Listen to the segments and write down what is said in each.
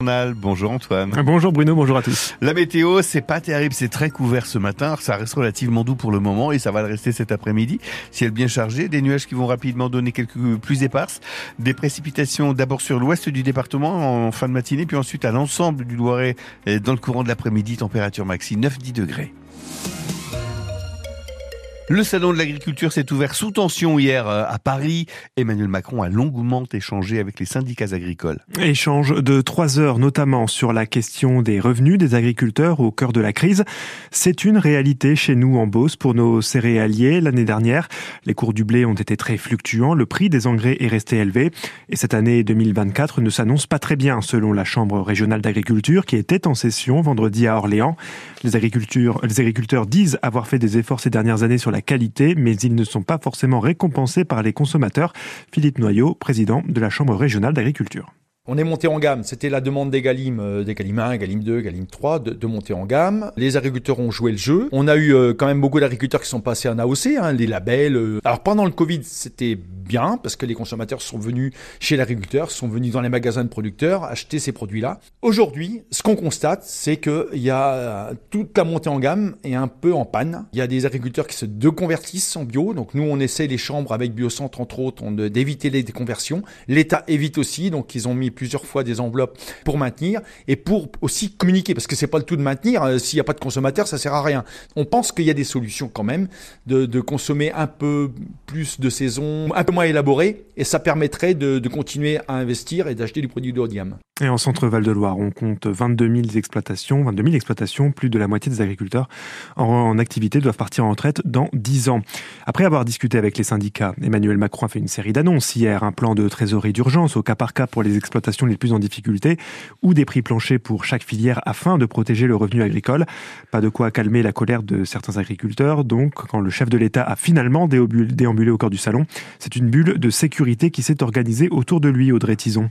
Bonjour Antoine. Bonjour Bruno, bonjour à tous. La météo, c'est pas terrible, c'est très couvert ce matin. Ça reste relativement doux pour le moment et ça va le rester cet après-midi. Ciel bien chargé, des nuages qui vont rapidement donner quelques plus éparses, des précipitations d'abord sur l'ouest du département en fin de matinée, puis ensuite à l'ensemble du Loiret dans le courant de l'après-midi, température maxi 9-10 degrés. Le salon de l'agriculture s'est ouvert sous tension hier euh, à Paris. Emmanuel Macron a longuement échangé avec les syndicats agricoles. Échange de trois heures notamment sur la question des revenus des agriculteurs au cœur de la crise. C'est une réalité chez nous en Beauce pour nos céréaliers. L'année dernière, les cours du blé ont été très fluctuants, le prix des engrais est resté élevé et cette année 2024 ne s'annonce pas très bien selon la Chambre régionale d'agriculture qui était en session vendredi à Orléans. Les les agriculteurs disent avoir fait des efforts ces dernières années sur la qualité, mais ils ne sont pas forcément récompensés par les consommateurs. Philippe Noyau, président de la Chambre régionale d'agriculture. On est monté en gamme. C'était la demande des Galim, euh, des Galim 1, Galim 2, Galim 3, de, de, monter en gamme. Les agriculteurs ont joué le jeu. On a eu euh, quand même beaucoup d'agriculteurs qui sont passés en AOC, hein, les labels. Euh. Alors pendant le Covid, c'était bien parce que les consommateurs sont venus chez l'agriculteur, sont venus dans les magasins de producteurs acheter ces produits-là. Aujourd'hui, ce qu'on constate, c'est que il y a toute la montée en gamme est un peu en panne. Il y a des agriculteurs qui se déconvertissent en bio. Donc nous, on essaie les chambres avec Biocentre entre autres d'éviter les déconversions. L'État évite aussi, donc ils ont mis plusieurs fois des enveloppes pour maintenir et pour aussi communiquer parce que c'est pas le tout de maintenir. Euh, s'il n'y a pas de consommateurs, ça sert à rien. On pense qu'il y a des solutions quand même de, de consommer un peu plus de saison, un peu élaboré et ça permettrait de, de continuer à investir et d'acheter du produit de haut de gamme. Et en centre Val-de-Loire, on compte 22 000 exploitations, 22 000 exploitations, plus de la moitié des agriculteurs en, activité doivent partir en retraite dans 10 ans. Après avoir discuté avec les syndicats, Emmanuel Macron a fait une série d'annonces hier, un plan de trésorerie d'urgence au cas par cas pour les exploitations les plus en difficulté ou des prix planchers pour chaque filière afin de protéger le revenu agricole. Pas de quoi calmer la colère de certains agriculteurs, donc quand le chef de l'État a finalement déambulé au corps du salon, c'est une bulle de sécurité qui s'est organisée autour de lui, Audrey Tison.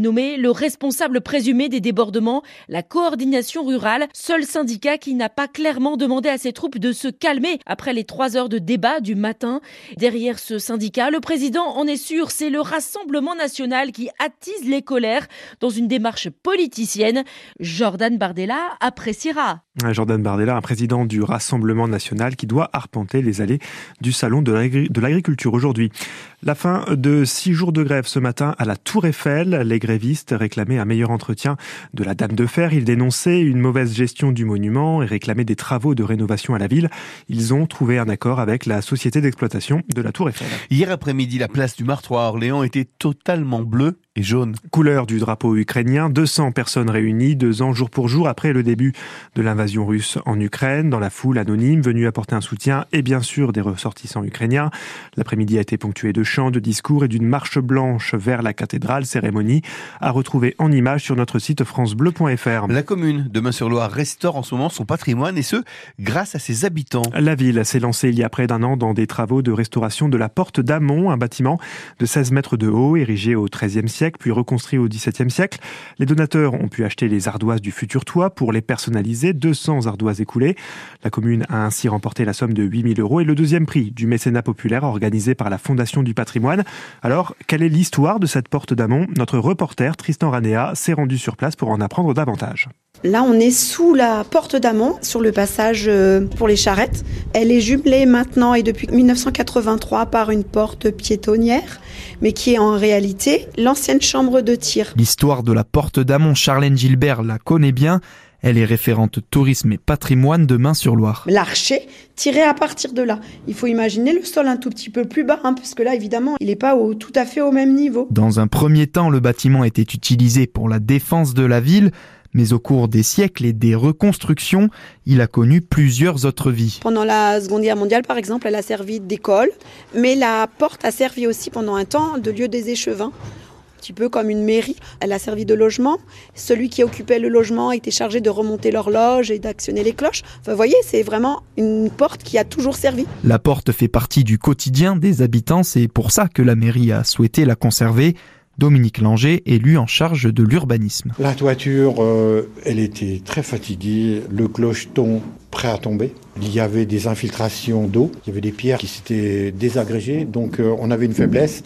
nommer le responsable présumé des débordements, la coordination rurale, seul syndicat qui n'a pas clairement demandé à ses troupes de se calmer après les trois heures de débat du matin. Derrière ce syndicat, le président en est sûr, c'est le Rassemblement national qui attise les colères dans une démarche politicienne. Jordan Bardella appréciera. Jordan Bardella, un président du Rassemblement national qui doit arpenter les allées du salon de l'agriculture aujourd'hui. La fin de six jours de grève ce matin à la Tour Eiffel. Les grévistes réclamaient un meilleur entretien de la Dame de Fer. Ils dénonçaient une mauvaise gestion du monument et réclamaient des travaux de rénovation à la ville. Ils ont trouvé un accord avec la société d'exploitation de la Tour Eiffel. Hier après-midi, la place du Martroi à Orléans était totalement bleue et jaune. Couleur du drapeau ukrainien, 200 personnes réunies deux ans jour pour jour après le début de l'invasion russe en Ukraine, dans la foule anonyme venue apporter un soutien et bien sûr des ressortissants ukrainiens. L'après-midi a été ponctué de chants, de discours et d'une marche blanche vers la cathédrale, cérémonie à retrouver en images sur notre site francebleu.fr. La commune de Main-sur-Loire restaure en ce moment son patrimoine et ce, grâce à ses habitants. La ville s'est lancée il y a près d'un an dans des travaux de restauration de la porte d'Amont, un bâtiment de 16 mètres de haut érigé au XIIIe siècle puis reconstruit au XVIIe siècle. Les donateurs ont pu acheter les ardoises du futur toit pour les personnaliser, 200 ardoises écoulées. La commune a ainsi remporté la somme de 8000 euros et le deuxième prix du mécénat populaire organisé par la Fondation du patrimoine. Alors, quelle est l'histoire de cette porte d'Amont? Notre reporter Tristan Ranea s'est rendu sur place pour en apprendre davantage. Là, on est sous la porte d'Amont, sur le passage euh, pour les charrettes. Elle est jumelée maintenant et depuis 1983 par une porte piétonnière, mais qui est en réalité l'ancienne chambre de tir. L'histoire de la porte d'Amont, Charlène Gilbert la connaît bien. Elle est référente tourisme et patrimoine de Main-sur-Loire. L'archer tirait à partir de là. Il faut imaginer le sol un tout petit peu plus bas, hein, parce que là, évidemment, il n'est pas au, tout à fait au même niveau. Dans un premier temps, le bâtiment était utilisé pour la défense de la ville mais au cours des siècles et des reconstructions, il a connu plusieurs autres vies. Pendant la Seconde Guerre mondiale, par exemple, elle a servi d'école, mais la porte a servi aussi pendant un temps de lieu des échevins petit peu comme une mairie. Elle a servi de logement. Celui qui occupait le logement était chargé de remonter l'horloge et d'actionner les cloches. Enfin, vous voyez, c'est vraiment une porte qui a toujours servi. La porte fait partie du quotidien des habitants, c'est pour ça que la mairie a souhaité la conserver. Dominique Langer, élu en charge de l'urbanisme. La toiture, euh, elle était très fatiguée, le clocheton prêt à tomber. Il y avait des infiltrations d'eau, il y avait des pierres qui s'étaient désagrégées, donc euh, on avait une faiblesse.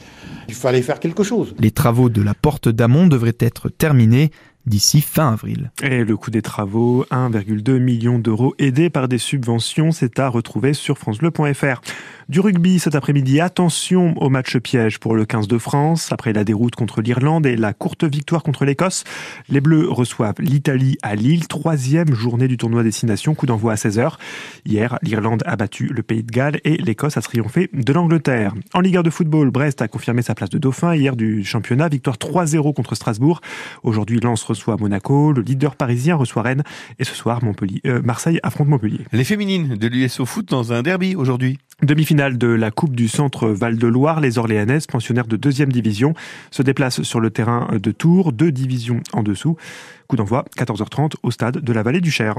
Il fallait faire quelque chose. Les travaux de la porte d'Amont devraient être terminés d'ici fin avril. Et le coût des travaux, 1,2 million d'euros aidés par des subventions, c'est à retrouver sur francebleu.fr. Du rugby cet après-midi, attention au match piège pour le 15 de France. Après la déroute contre l'Irlande et la courte victoire contre l'Écosse, les Bleus reçoivent l'Italie à Lille, troisième journée du tournoi destination, coup d'envoi à 16h. Hier, l'Irlande a battu le Pays de Galles et l'Écosse a triomphé de l'Angleterre. En Ligue 1 de football, Brest a confirmé sa place de dauphin hier du championnat, victoire 3-0 contre Strasbourg. Aujourd'hui, Lens reçoit Monaco, le leader parisien reçoit Rennes et ce soir, Montpellier, euh, Marseille affronte Montpellier. Les féminines de l'USO Foot dans un derby aujourd'hui. Demi-finale de la Coupe du Centre Val-de-Loire, les Orléanaises, pensionnaires de deuxième division, se déplacent sur le terrain de Tours, deux divisions en dessous. Coup d'envoi, 14h30 au stade de la Vallée du Cher.